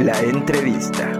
La entrevista.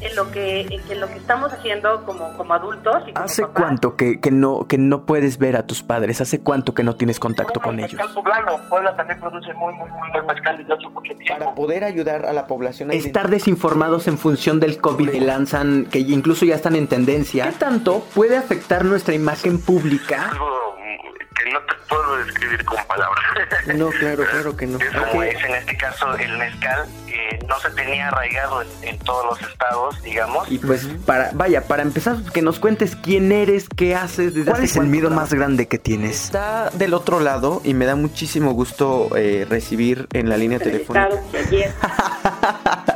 en lo que, en lo que estamos haciendo como, como adultos. Y como ¿Hace papás. cuánto que, que no, que no puedes ver a tus padres? ¿Hace cuánto que no tienes contacto con ellos? Mezcal poblano. Puebla también produce muy, muy, muy buen mezcal desde hace mucho tiempo. Para poder ayudar a la población a estar desinformados en función del COVID que lanzan, que incluso ya están en tendencia. ¿Qué tanto puede afectar nuestra imagen pública? Algo no te puedo describir con palabras. No, claro, claro que no. Es como es en este caso el mezcal, que no se tenía arraigado en, en todos los estados, digamos. Y pues para, vaya, para empezar, que nos cuentes quién eres, qué haces, desde ¿Cuál es el miedo más grande que tienes? Está del otro lado y me da muchísimo gusto eh, recibir en la línea telefónica.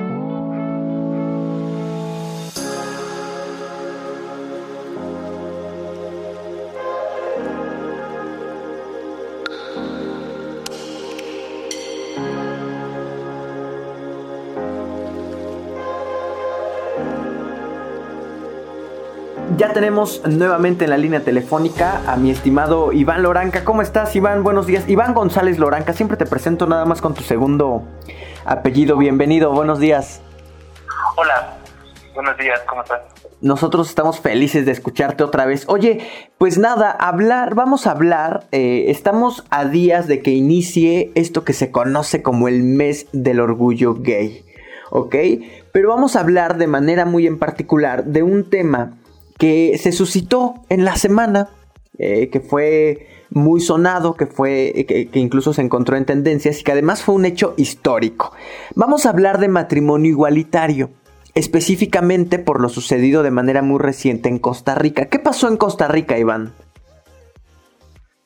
Ya tenemos nuevamente en la línea telefónica a mi estimado Iván Loranca. ¿Cómo estás, Iván? Buenos días. Iván González Loranca. Siempre te presento nada más con tu segundo apellido. Bienvenido, buenos días. Hola, buenos días, ¿cómo estás? Nosotros estamos felices de escucharte otra vez. Oye, pues nada, hablar, vamos a hablar. eh, estamos a días de que inicie esto que se conoce como el mes del orgullo gay. ¿Ok? Pero vamos a hablar de manera muy en particular de un tema que se suscitó en la semana, eh, que fue muy sonado, que fue que, que incluso se encontró en tendencias y que además fue un hecho histórico. Vamos a hablar de matrimonio igualitario, específicamente por lo sucedido de manera muy reciente en Costa Rica. ¿Qué pasó en Costa Rica, Iván?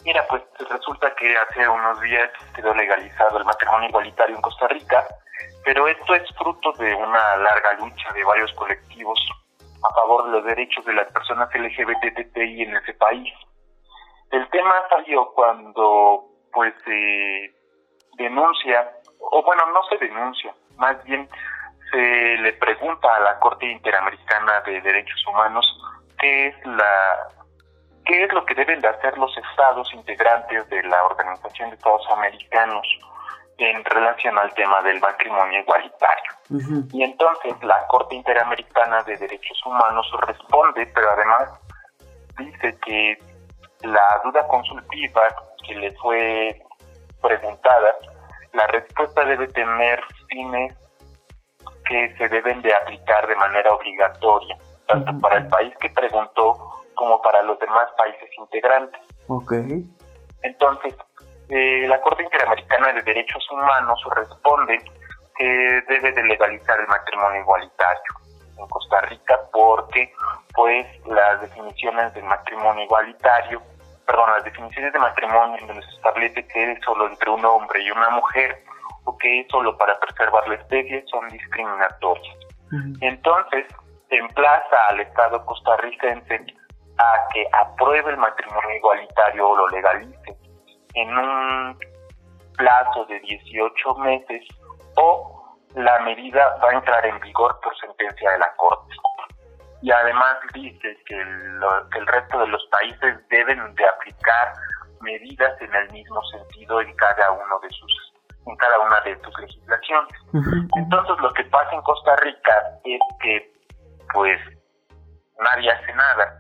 Mira, pues resulta que hace unos días quedó legalizado el matrimonio igualitario en Costa Rica, pero esto es fruto de una larga lucha de varios colectivos a favor de los derechos de las personas LGBTI en ese país. El tema salió cuando pues se denuncia, o bueno, no se denuncia, más bien se le pregunta a la Corte Interamericana de Derechos Humanos qué es la qué es lo que deben de hacer los estados integrantes de la Organización de Estados Americanos en relación al tema del matrimonio igualitario. Y entonces la Corte Interamericana de Derechos Humanos responde, pero además dice que la duda consultiva que le fue preguntada, la respuesta debe tener fines que se deben de aplicar de manera obligatoria, tanto Ujú. para el país que preguntó como para los demás países integrantes. Ok. Entonces, eh, la Corte Interamericana de Derechos Humanos responde que debe de legalizar el matrimonio igualitario en Costa Rica porque pues las definiciones del matrimonio igualitario, perdón, las definiciones de matrimonio en donde se establece que es solo entre un hombre y una mujer o que es solo para preservar la especie son discriminatorias. Entonces, emplaza al Estado costarricense a que apruebe el matrimonio igualitario o lo legalice en un plazo de 18 meses o la medida va a entrar en vigor por sentencia de la Corte. Y además dice que el, que el resto de los países deben de aplicar medidas en el mismo sentido en cada uno de sus en cada una de sus legislaciones. Entonces lo que pasa en Costa Rica es que pues nadie hace nada.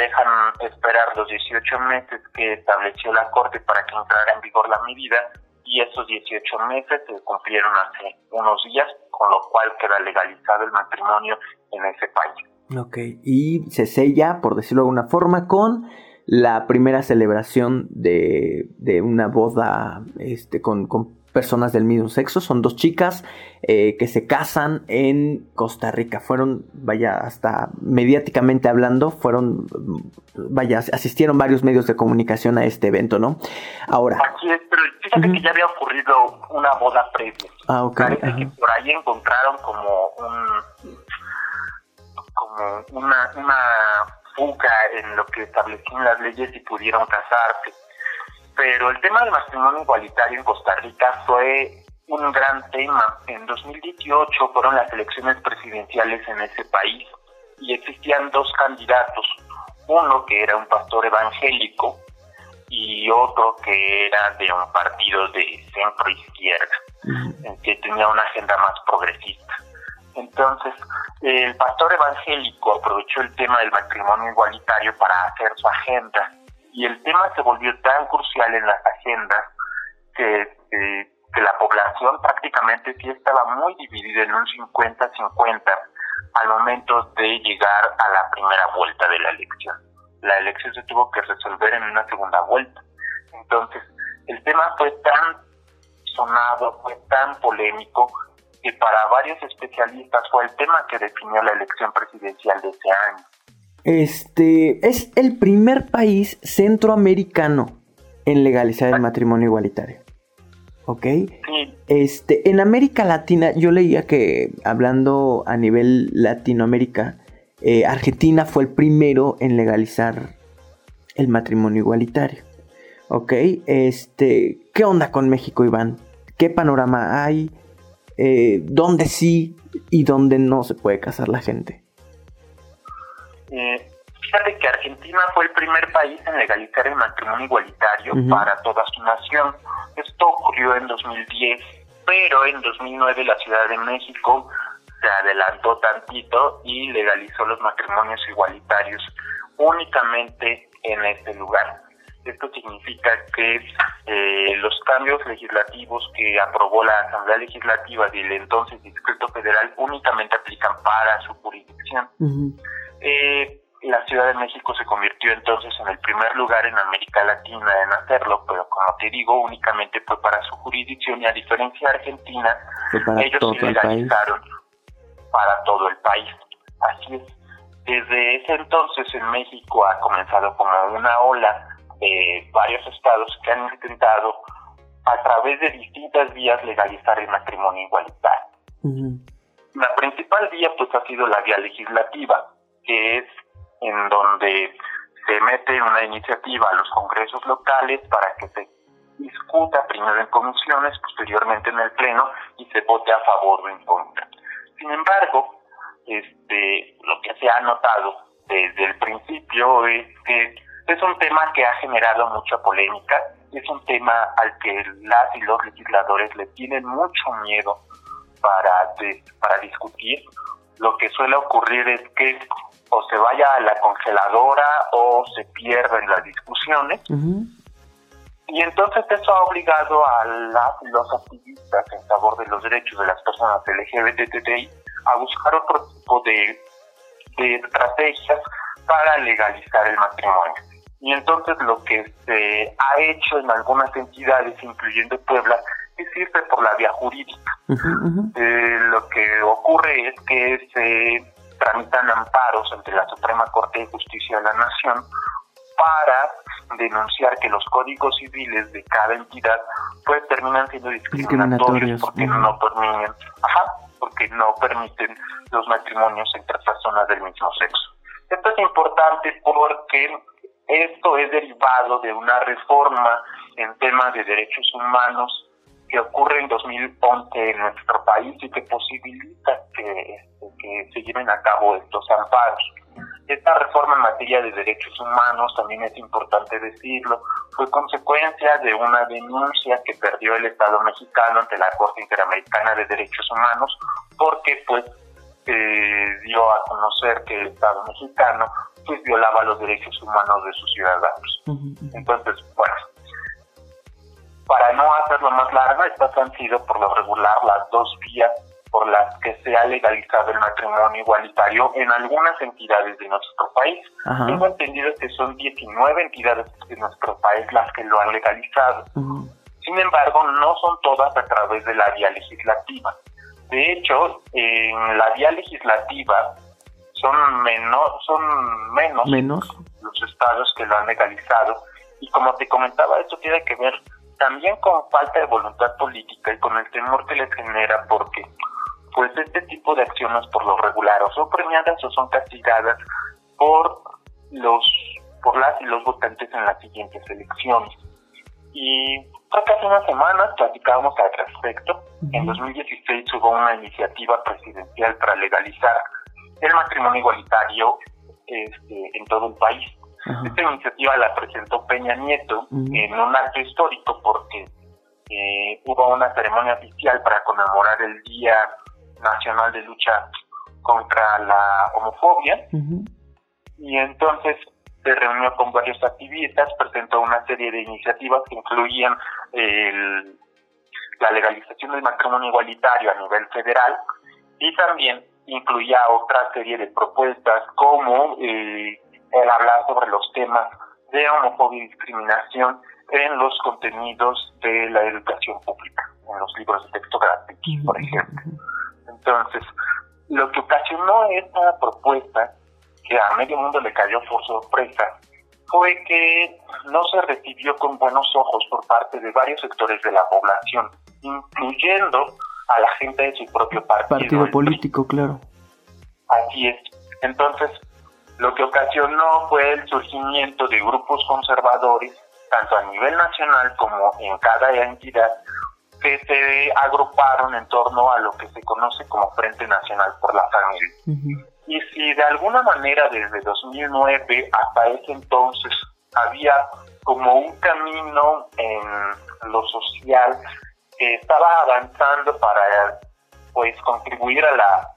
Dejan esperar los 18 meses que estableció la Corte para que entrara en vigor la medida y esos 18 meses se cumplieron hace unos días, con lo cual queda legalizado el matrimonio en ese país. Ok, y se sella, por decirlo de alguna forma, con la primera celebración de, de una boda este, con, con, personas del mismo sexo. Son dos chicas eh, que se casan en Costa Rica. Fueron, vaya, hasta mediáticamente hablando, fueron, vaya, asistieron varios medios de comunicación a este evento, ¿no? Ahora. Aquí es, pero fíjate que ya había ocurrido una boda previa. Ah, ok. Parece que por ahí encontraron como un. como una, una fuga en lo que establecían las leyes y pudieron casarse. Pero el tema del matrimonio igualitario en Costa Rica fue un gran tema. En 2018 fueron las elecciones presidenciales en ese país y existían dos candidatos, uno que era un pastor evangélico y otro que era de un partido de centro izquierda, que tenía una agenda más progresista. Entonces, el pastor evangélico aprovechó el tema del matrimonio igualitario para hacer su agenda y el tema se volvió tan crucial en las agendas que, que la población prácticamente sí estaba muy dividida en un 50-50 al momento de llegar a la primera vuelta de la elección. La elección se tuvo que resolver en una segunda vuelta. Entonces, el tema fue tan sonado, fue tan polémico que para varios especialistas fue el tema que definió la elección presidencial de ese año. Este es el primer país centroamericano en legalizar el matrimonio igualitario. ¿Ok? Este, en América Latina, yo leía que, hablando a nivel Latinoamérica, eh, Argentina fue el primero en legalizar el matrimonio igualitario. ¿Ok? Este, ¿qué onda con México, Iván? ¿Qué panorama hay? Eh, ¿Dónde sí y dónde no se puede casar la gente? Eh, fíjate que Argentina fue el primer país en legalizar el matrimonio igualitario para toda su nación. Esto ocurrió en 2010, pero en 2009 la Ciudad de México se adelantó tantito y legalizó los matrimonios igualitarios únicamente en este lugar. Esto significa que eh, los cambios legislativos que aprobó la Asamblea Legislativa del entonces Distrito Federal únicamente aplican para su jurisdicción. Eh, la Ciudad de México se convirtió entonces en el primer lugar en América Latina en hacerlo, pero como te digo, únicamente fue para su jurisdicción y a diferencia de Argentina, ellos sí legalizaron para todo el país. Así es. Desde ese entonces en México ha comenzado como una ola de varios estados que han intentado a través de distintas vías legalizar el matrimonio igualitario. La principal vía pues ha sido la vía legislativa, que es en donde se mete una iniciativa a los congresos locales para que se discuta primero en comisiones, posteriormente en el pleno y se vote a favor o en contra. Sin embargo, este, lo que se ha notado desde el principio es que es un tema que ha generado mucha polémica, es un tema al que las y los legisladores le tienen mucho miedo para, para discutir. Lo que suele ocurrir es que o se vaya a la congeladora o se pierden las discusiones. Y entonces eso ha obligado a las los activistas en favor de los derechos de las personas LGBTI a buscar otro tipo de, de estrategias para legalizar el matrimonio. Y entonces lo que se ha hecho en algunas entidades, incluyendo Puebla, es irse por la vía jurídica. Eh, lo que ocurre es que se tramitan amparos ante la Suprema Corte de Justicia de la Nación para denunciar que los códigos civiles de cada entidad pues terminan siendo discriminatorios, porque no permiten, ajá, porque no permiten los matrimonios entre personas del mismo sexo. Esto es importante porque esto es derivado de una reforma en temas de derechos humanos que ocurre en 2011 en nuestro país y que posibilita que, que se lleven a cabo estos amparos. Esta reforma en materia de derechos humanos, también es importante decirlo, fue consecuencia de una denuncia que perdió el Estado mexicano ante la Corte Interamericana de Derechos Humanos porque pues dio a conocer que el Estado mexicano pues violaba los derechos humanos de sus ciudadanos. Entonces, bueno, para no hacerlo más larga, estas han sido por lo regular las dos vías por las que se ha legalizado el matrimonio igualitario en algunas entidades de nuestro país. Tengo entendido que son 19 entidades de nuestro país las que lo han legalizado. Sin embargo, no son todas a través de la vía legislativa. De hecho, en la vía legislativa son, menos son menos, menos los estados que lo han legalizado. Y como te comentaba, esto tiene que ver también con falta de voluntad política y con el temor que les genera porque pues este tipo de acciones por lo regular o son premiadas o son castigadas por los por las y los votantes en las siguientes elecciones. Y hace unas semanas platicábamos al respecto. En 2016 hubo una iniciativa presidencial para legalizar el matrimonio igualitario este, en todo el país. Esta iniciativa la presentó Peña Nieto en un acto histórico porque eh, hubo una ceremonia oficial para conmemorar el Día Nacional de Lucha contra la Homofobia. Y entonces se reunió con varios activistas, presentó una serie de iniciativas que incluían el, la legalización del matrimonio igualitario a nivel federal y también incluía otra serie de propuestas como eh, el hablar sobre los temas de homofobia y discriminación en los contenidos de la educación pública, en los libros de texto gratuitos, por ejemplo. Entonces, lo que ocasionó esta propuesta, que a medio mundo le cayó por sorpresa, fue que no se recibió con buenos ojos por parte de varios sectores de la población, incluyendo a la gente de su propio partido. Partido político, claro. Así es. Entonces, lo que ocasionó fue el surgimiento de grupos conservadores, tanto a nivel nacional como en cada entidad, que se agruparon en torno a lo que se conoce como Frente Nacional por la Familia. Y si de alguna manera desde 2009 hasta ese entonces había como un camino en lo social que estaba avanzando para pues contribuir a la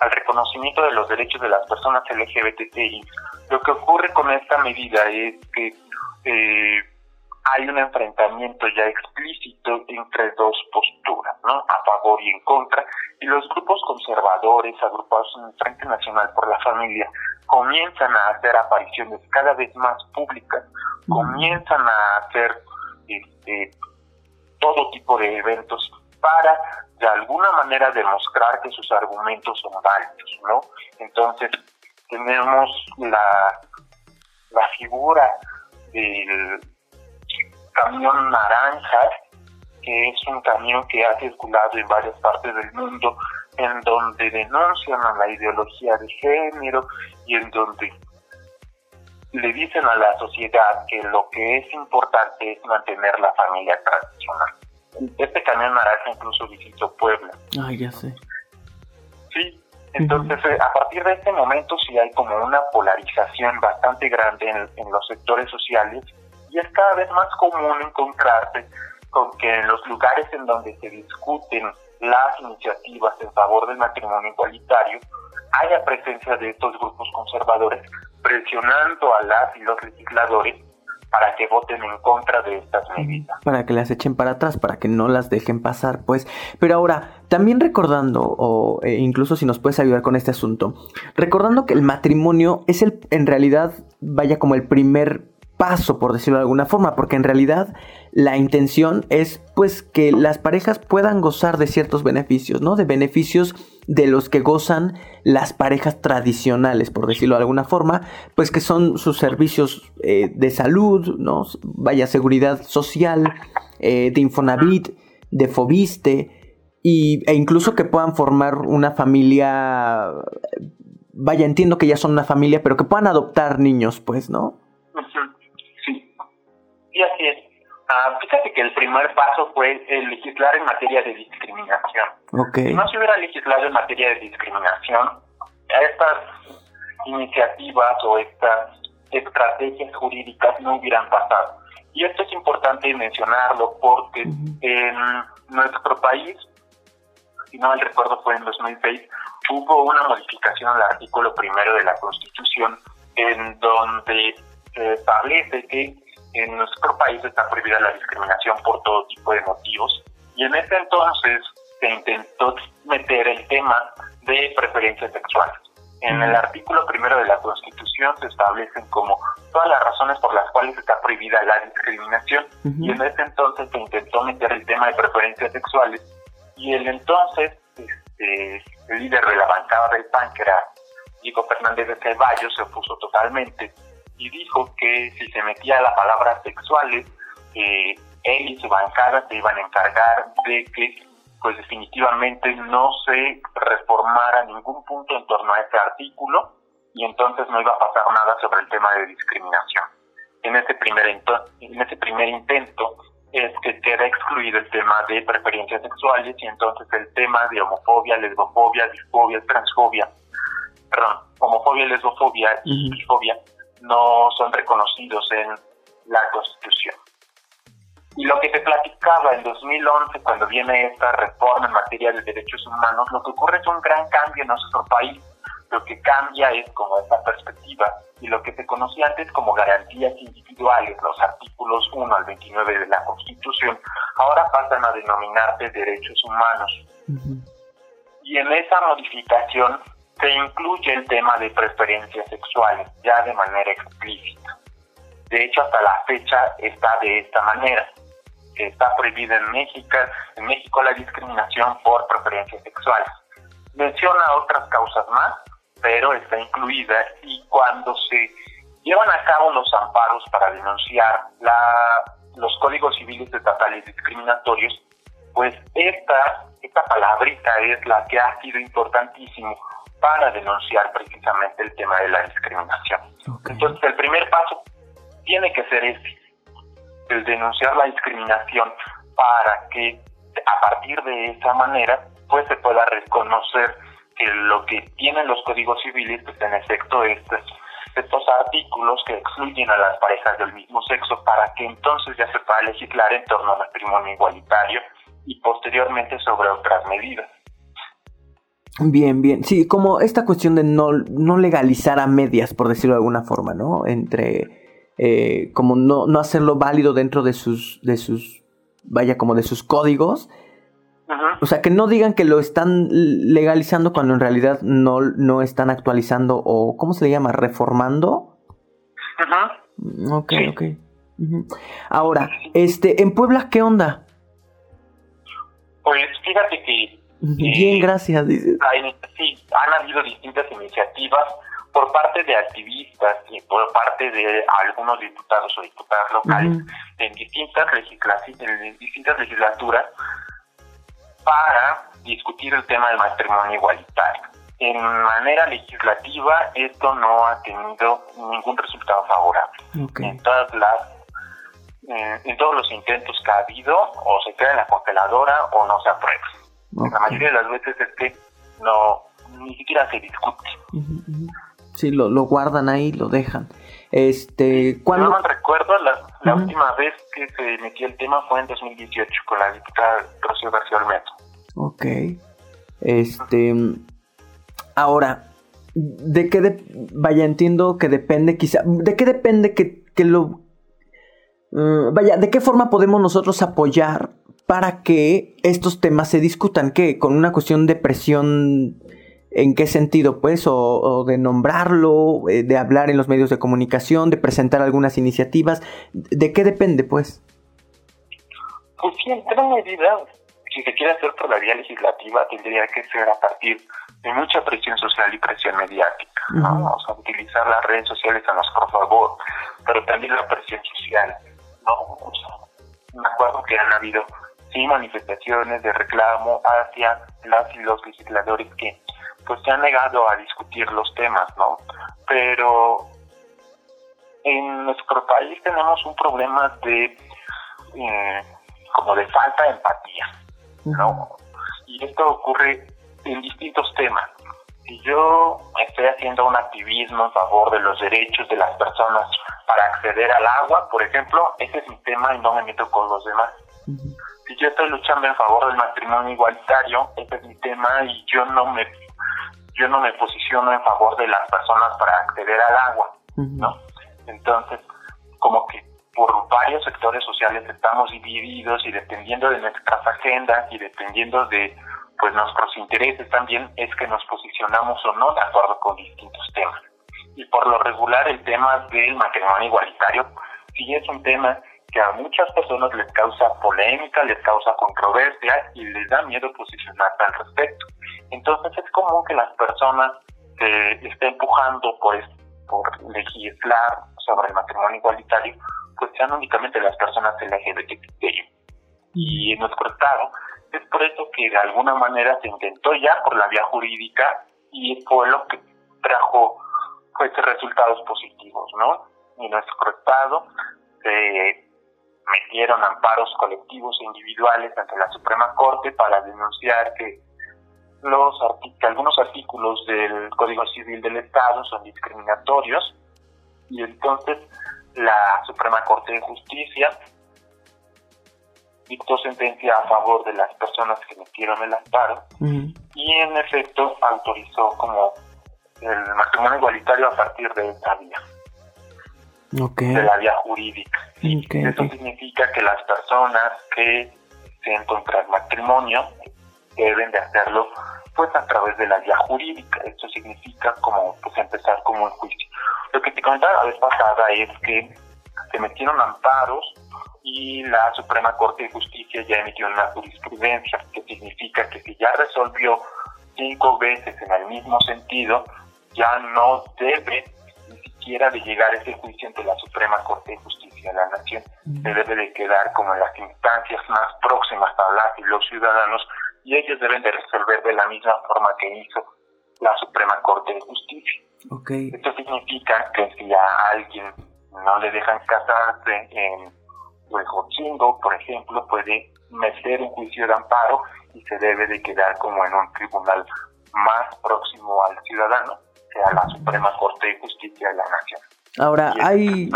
al reconocimiento de los derechos de las personas LGBTI, lo que ocurre con esta medida es que eh, hay un enfrentamiento ya explícito entre dos posturas, ¿no? A favor y en contra, y los grupos conservadores agrupados en el Frente Nacional por la Familia comienzan a hacer apariciones cada vez más públicas, comienzan a hacer este, todo tipo de eventos para de alguna manera demostrar que sus argumentos son válidos, ¿no? Entonces tenemos la, la figura del camión naranja, que es un camión que ha circulado en varias partes del mundo, en donde denuncian a la ideología de género y en donde le dicen a la sociedad que lo que es importante es mantener la familia tradicional. Este camión naranja incluso visitó Puebla. Ah, ya sé. Sí, entonces eh, a partir de este momento sí hay como una polarización bastante grande en los sectores sociales y es cada vez más común encontrarse con que en los lugares en donde se discuten las iniciativas en favor del matrimonio igualitario haya presencia de estos grupos conservadores presionando a las y los legisladores para que voten en contra de estas medidas. Para que las echen para atrás, para que no las dejen pasar, pues. Pero ahora, también recordando, o eh, incluso si nos puedes ayudar con este asunto, recordando que el matrimonio es el, en realidad, vaya como el primer paso, por decirlo de alguna forma, porque en realidad la intención es pues que las parejas puedan gozar de ciertos beneficios, ¿no? De beneficios de los que gozan las parejas tradicionales, por decirlo de alguna forma, pues que son sus servicios eh, de salud, ¿no? Vaya seguridad social, eh, de Infonavit, de Fobiste, y, e incluso que puedan formar una familia, vaya, entiendo que ya son una familia, pero que puedan adoptar niños, pues, ¿no? Ah, fíjate que el primer paso fue el legislar en materia de discriminación. Okay. Si no se hubiera legislado en materia de discriminación, estas iniciativas o estas estrategias jurídicas no hubieran pasado. Y esto es importante mencionarlo porque en nuestro país, si no mal recuerdo fue en 2006, hubo una modificación al artículo primero de la Constitución en donde se establece que en nuestro país está prohibida la discriminación por todo tipo de motivos. Y en ese entonces se intentó meter el tema de preferencias sexuales. En el artículo primero de la Constitución se establecen como todas las razones por las cuales está prohibida la discriminación. Y en ese entonces se intentó meter el tema de preferencias sexuales. Y el entonces este, el líder de la bancada del PAN, que era Diego Fernández de Ceballos, se opuso totalmente y dijo que si se metía la palabra sexuales, eh, él y su bancada se iban a encargar de que pues definitivamente no se reformara ningún punto en torno a ese artículo y entonces no iba a pasar nada sobre el tema de discriminación. En ese primer, en ese primer intento es que queda excluido el tema de preferencias sexuales y entonces el tema de homofobia, lesbofobia, disfobia, transfobia, perdón, homofobia, lesbofobia y bifobia no son reconocidos en la Constitución. Y lo que te platicaba en 2011, cuando viene esta reforma en materia de derechos humanos, lo que ocurre es un gran cambio en nuestro país. Lo que cambia es como esta perspectiva y lo que se conocía antes como garantías individuales, los artículos 1 al 29 de la Constitución, ahora pasan a denominarse derechos humanos. Y en esa modificación se incluye el tema de preferencias sexuales ya de manera explícita. De hecho, hasta la fecha está de esta manera está prohibida en México, en México la discriminación por preferencias sexuales. Menciona otras causas más, pero está incluida y cuando se llevan a cabo los amparos para denunciar la, los códigos civiles estatales discriminatorios, pues esta, esta palabrita es la que ha sido importantísimo para denunciar precisamente el tema de la discriminación. Entonces el primer paso tiene que ser este, el denunciar la discriminación para que a partir de esa manera pues se pueda reconocer que lo que tienen los códigos civiles pues en efecto estos, estos artículos que excluyen a las parejas del mismo sexo para que entonces ya se pueda legislar en torno al matrimonio igualitario y posteriormente sobre otras medidas. Bien, bien. Sí, como esta cuestión de no, no legalizar a medias, por decirlo de alguna forma, ¿no? Entre eh, como no, no hacerlo válido dentro de sus, de sus, vaya, como de sus códigos. O sea, que no digan que lo están legalizando cuando en realidad no, no están actualizando o, ¿cómo se le llama? Reformando. Ajá. Ok, ok. Ahora, este, en Puebla, ¿qué onda? Pues fíjate que... Bien, eh, gracias. sí, han habido distintas iniciativas por parte de activistas y por parte de algunos diputados o diputadas locales en, distintas en distintas legislaturas para discutir el tema del matrimonio igualitario. En manera legislativa esto no ha tenido ningún resultado favorable. En todas las eh, en todos los intentos que ha habido o se queda en la congeladora o no se aprueba. La mayoría de las veces es que no ni siquiera se discute. Sí, lo, lo guardan ahí, lo dejan. Este, cuando No recuerdo, la, última vez que se metió el tema fue en 2018 con la diputada Rocío García Olmedo. Ok. Este. Ahora, ¿de qué vaya, entiendo que depende quizá. ¿De qué depende que, que lo. Uh, vaya, ¿de qué forma podemos nosotros apoyar para que estos temas se discutan? ¿Qué? ¿Con una cuestión de presión ¿En qué sentido, pues? O, de nombrarlo, eh, de hablar en los medios de comunicación, de presentar algunas iniciativas. ¿De qué depende, pues? Pues sí, en gran medida, si se quiere hacer por la vía legislativa, tendría que ser a partir de mucha presión social y presión mediática, ¿no? O sea, utilizar las redes sociales a nuestro favor, pero también la presión social, ¿no? O sea, me acuerdo que han habido sí manifestaciones de reclamo hacia las y los legisladores que pues se han negado a discutir los temas, ¿no? Pero en nuestro país tenemos un problema de eh, como de falta de empatía, ¿no? Y esto ocurre en distintos temas. Si yo estoy haciendo un activismo en favor de los derechos de las personas para acceder al agua, por ejemplo, ese es mi tema y no me meto con los demás. Si yo estoy luchando en favor del matrimonio igualitario, ese es mi tema y yo no me yo no me posiciono en favor de las personas para acceder al agua, ¿no? Entonces, como que por varios sectores sociales estamos divididos y dependiendo de nuestras agendas y dependiendo de pues nuestros intereses también es que nos posicionamos o no de acuerdo con distintos temas. Y por lo regular el tema del matrimonio igualitario sí es un tema que a muchas personas les causa polémica, les causa controversia y les da miedo posicionarse al respecto. Entonces es común que las personas que estén empujando por, legislar sobre el matrimonio igualitario pues sean únicamente las personas LGBT. Y en nuestro estado es por eso que de alguna manera se intentó ya por la vía jurídica y fue lo que trajo pues resultados positivos, ¿no? En nuestro estado se metieron amparos colectivos e individuales ante la Suprema Corte para denunciar que los que algunos artículos del Código Civil del Estado son discriminatorios y entonces la Suprema Corte de Justicia dictó sentencia a favor de las personas que metieron el amparo y en efecto autorizó como el matrimonio igualitario a partir de esta vía. De la vía jurídica. Eso significa que las personas que se contra el matrimonio deben de hacerlo pues a través de la vía jurídica. Esto significa como pues empezar como un juicio. Lo que te comentaba la vez pasada es que se metieron amparos y la Suprema Corte de Justicia ya emitió una jurisprudencia, que significa que si ya resolvió cinco veces en el mismo sentido, ya no debe ni siquiera de llegar a ese juicio ante la Suprema Corte de Justicia de la Nación, se debe de quedar como en las instancias más próximas a las y los ciudadanos y ellos deben de resolver de la misma forma que hizo la Suprema Corte de Justicia. Esto significa que si a alguien no le dejan casarse en Huejotzingo, por ejemplo, puede meter un juicio de amparo y se debe de quedar como en un tribunal más próximo al ciudadano, sea la Suprema Corte de Justicia de la Nación. Ahora, hay...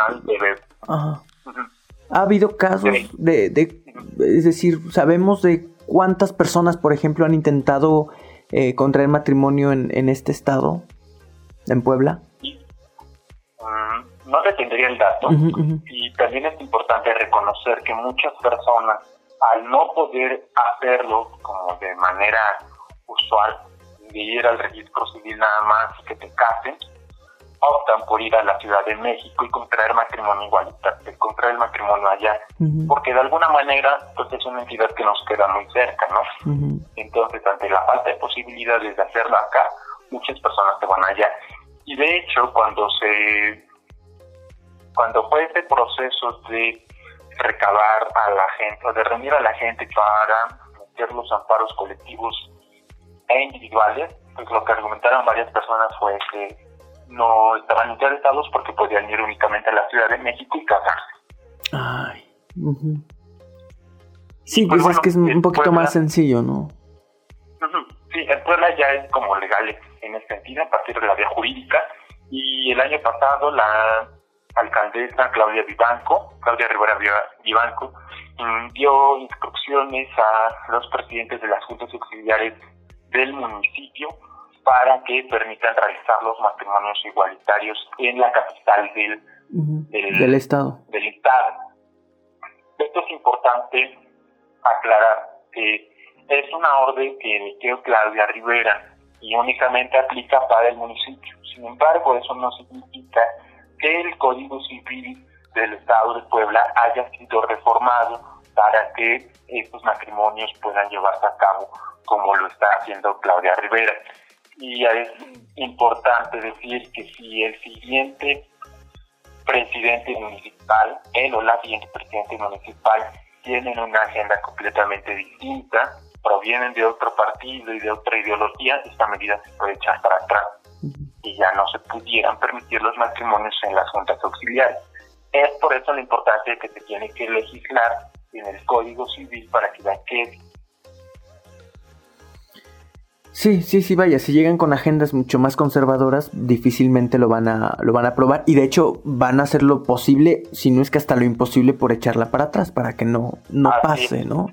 Ha habido casos de, de, es decir, sabemos de cuántas personas, por ejemplo, han intentado eh, contraer matrimonio en, en este estado, en Puebla. No le tendría el dato. Y también es importante reconocer que muchas personas al no poder hacerlo como de manera usual de ir al registro civil nada más que te casen optan por ir a la Ciudad de México y contraer matrimonio igualitario, contraer el matrimonio allá, porque de alguna manera pues es una entidad que nos queda muy cerca, ¿no? Entonces, ante la falta de posibilidades de hacerlo acá, muchas personas se van allá. Y de hecho, cuando se cuando fue ese proceso de recabar a la gente o de reunir a la gente para meter los amparos colectivos e individuales, pues lo que argumentaron varias personas fue que no estaban interesados porque podían ir únicamente a la Ciudad de México y casarse. Ay. Sí, pues, es que es un poquito más sencillo, ¿no? Sí, en Puebla ya es como legal en ese sentido, a partir de la vía jurídica. Y el año pasado la alcaldesa Claudia Vivanco, Claudia Rivera Vivanco, dio instrucciones a los presidentes de las juntas auxiliares del municipio para que permitan realizar los matrimonios igualitarios en la capital del, del, estado. del estado. Esto es importante aclarar que es una orden que emitió Claudia Rivera y únicamente aplica para el municipio. Sin embargo, eso no significa que el Código Civil del Estado de Puebla haya sido reformado para que estos matrimonios puedan llevarse a cabo como lo está haciendo Claudia Rivera. Y es importante decir que si el siguiente presidente municipal, él o la siguiente presidente municipal, tienen una agenda completamente distinta, provienen de otro partido y de otra ideología, esta medida se puede echar para atrás y ya no se pudieran permitir los matrimonios en las juntas auxiliares. Es por eso la importancia de que se tiene que legislar en el Código Civil para que ya quede Sí, sí, sí, vaya, si llegan con agendas mucho más conservadoras, difícilmente lo van a lo van a aprobar y de hecho van a hacer lo posible, si no es que hasta lo imposible por echarla para atrás para que no no pase, ¿no?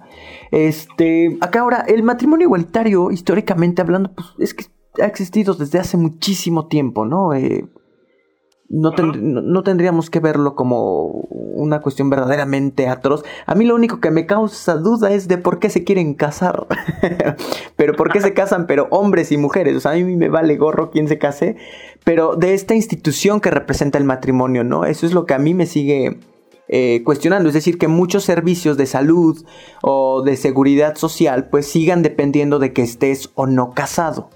Este, acá ahora el matrimonio igualitario históricamente hablando, pues es que ha existido desde hace muchísimo tiempo, ¿no? Eh, no, no, tendríamos que verlo como una cuestión verdaderamente atroz. A mí lo único que me causa duda es de por qué se quieren casar. pero por qué se casan, pero hombres y mujeres. O sea, a mí me vale gorro quién se case. Pero de esta institución que representa el matrimonio, ¿no? Eso es lo que a mí me sigue eh, cuestionando. Es decir, que muchos servicios de salud o de seguridad social pues sigan dependiendo de que estés o no casado.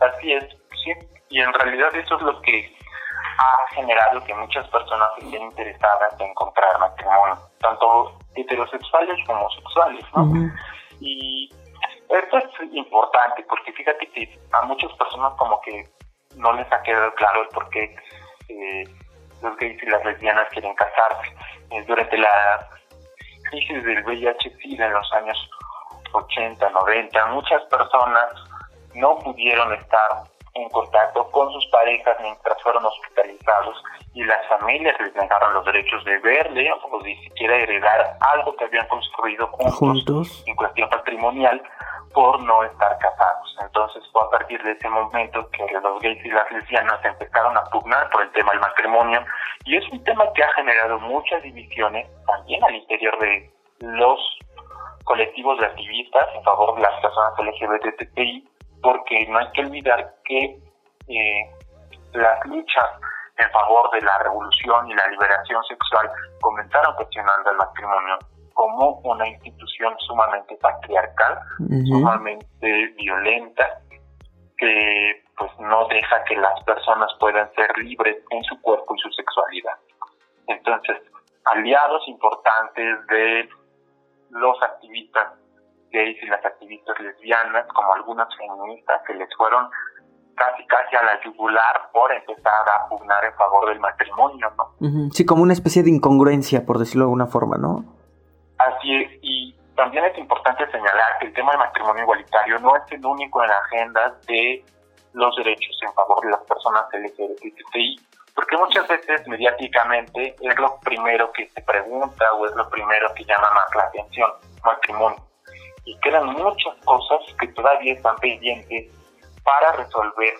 Así es, sí. Y en realidad eso es lo que ha generado que muchas personas estén interesadas en comprar matrimonio, tanto heterosexuales como homosexuales, ¿no? Y esto es importante porque fíjate que a muchas personas como que no les ha quedado claro el por qué eh, los gays y las lesbianas quieren casarse. Eh, durante la crisis del VIH-Sida en los años 80, 90, muchas personas no pudieron estar en contacto con sus parejas mientras fueron hospitalizados y las familias les negaron los derechos de verle o ni siquiera heredar algo que habían construido juntos, en cuestión patrimonial por no estar casados. Entonces fue a partir de ese momento que los gays y las lesbianas empezaron a pugnar por el tema del matrimonio y es un tema que ha generado muchas divisiones también al interior de los colectivos de activistas en favor de las personas LGBTI porque no hay que olvidar que eh, las luchas en favor de la revolución y la liberación sexual comenzaron cuestionando el matrimonio como una institución sumamente patriarcal, sumamente violenta, que pues no deja que las personas puedan ser libres en su cuerpo y su sexualidad. Entonces, aliados importantes de los activistas gays y las activistas lesbianas, como algunas feministas que les fueron casi casi a la yugular por empezar a pugnar en favor del matrimonio, ¿no? Sí, como una especie de incongruencia, por decirlo de alguna forma, ¿no? Así es, y también es importante señalar que el tema del matrimonio igualitario no es el único en la agenda de los derechos en favor de las personas LGBTI, porque muchas veces mediáticamente es lo primero que se pregunta o es lo primero que llama más la atención, matrimonio y quedan muchas cosas que todavía están pendientes para resolver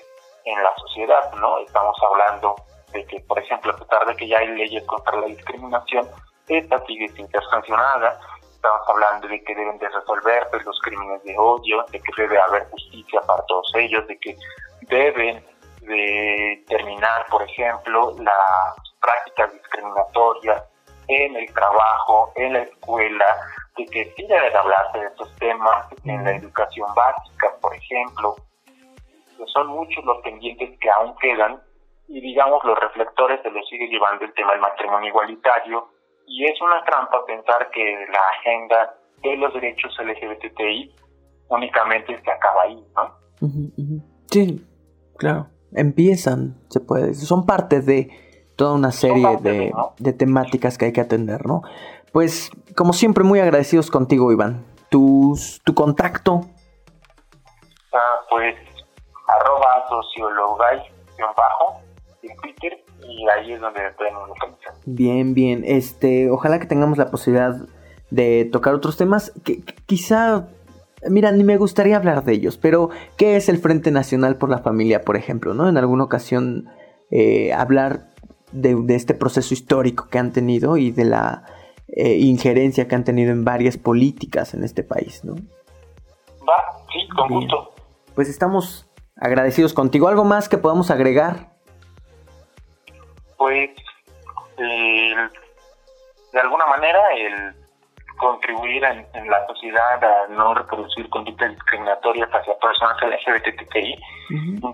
en la sociedad, ¿no? Estamos hablando de que, por ejemplo, a pesar de que ya hay leyes contra la discriminación, esta sigue sin ser sancionada. Estamos hablando de que deben de resolver pues, los crímenes de odio, de que debe haber justicia para todos ellos, de que deben de terminar, por ejemplo, las prácticas discriminatorias en el trabajo, en la escuela, de que sí deben hablarse de estos temas en la educación básica, por ejemplo. son muchos los pendientes que aún quedan y digamos los reflectores se los sigue llevando el tema del matrimonio igualitario y es una trampa pensar que la agenda de los derechos LGBTI únicamente se acaba ahí, ¿no? Sí, claro. Empiezan, se puede Son parte de toda una serie de, de, temáticas que hay que atender, ¿no? Pues, como siempre, muy agradecidos contigo, Iván. ¿Tu, tu contacto? Ah, pues, arroba sociologay-bajo en Twitter y ahí es donde pueden localizar. Bien, bien. Este, ojalá que tengamos la posibilidad de tocar otros temas que, quizá Mira, ni me gustaría hablar de ellos, pero ¿qué es el Frente Nacional por la Familia, por ejemplo? ¿no? En alguna ocasión eh, hablar de, de, este proceso histórico que han tenido y de la eh, injerencia que han tenido en varias políticas en este país, ¿no? Va, sí, con gusto. Pues estamos agradecidos contigo. ¿Algo más que podamos agregar? Pues, de alguna manera, el contribuir en, la sociedad a no reproducir conductas discriminatorias hacia personas LGBTI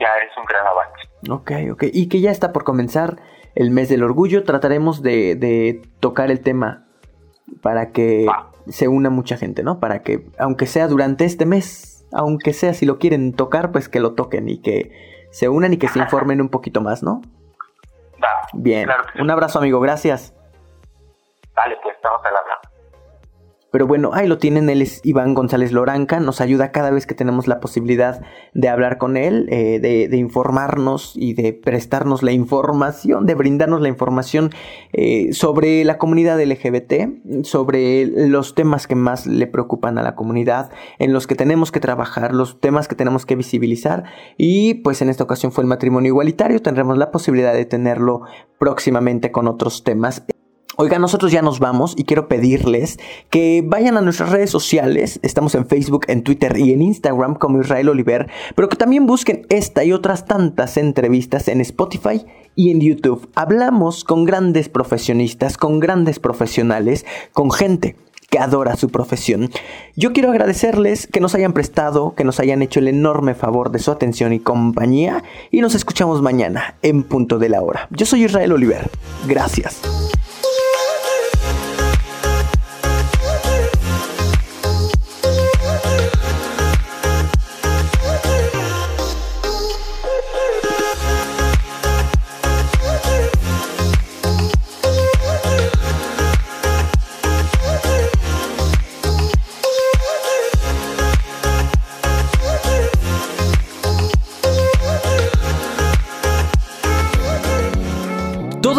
ya es un gran avance. Ok, ok. Y que ya está por comenzar el mes del orgullo. Trataremos de, de tocar el tema para que se una mucha gente, ¿no? Para que, aunque sea durante este mes, aunque sea si lo quieren tocar, pues que lo toquen y que se unan y que se informen un poquito más, ¿no? Bien, un abrazo amigo, gracias. Dale, pues estamos al habla. Pero bueno, ahí lo tienen, él es Iván González Loranca, nos ayuda cada vez que tenemos la posibilidad de hablar con él, eh, de, informarnos y de prestarnos la información, de brindarnos la información eh, sobre la comunidad LGBT, sobre los temas que más le preocupan a la comunidad, en los que tenemos que trabajar, los temas que tenemos que visibilizar y pues en esta ocasión fue el matrimonio igualitario, tendremos la posibilidad de tenerlo próximamente con otros temas. Oiga, nosotros ya nos vamos y quiero pedirles que vayan a nuestras redes sociales. Estamos en Facebook, en Twitter y en Instagram como Israel Oliver, pero que también busquen esta y otras tantas entrevistas en Spotify y en YouTube. Hablamos con grandes profesionistas, con grandes profesionales, con gente que adora su profesión. Yo quiero agradecerles que nos hayan prestado, que nos hayan hecho el enorme favor de su atención y compañía y nos escuchamos mañana en punto de la hora. Yo soy Israel Oliver. Gracias.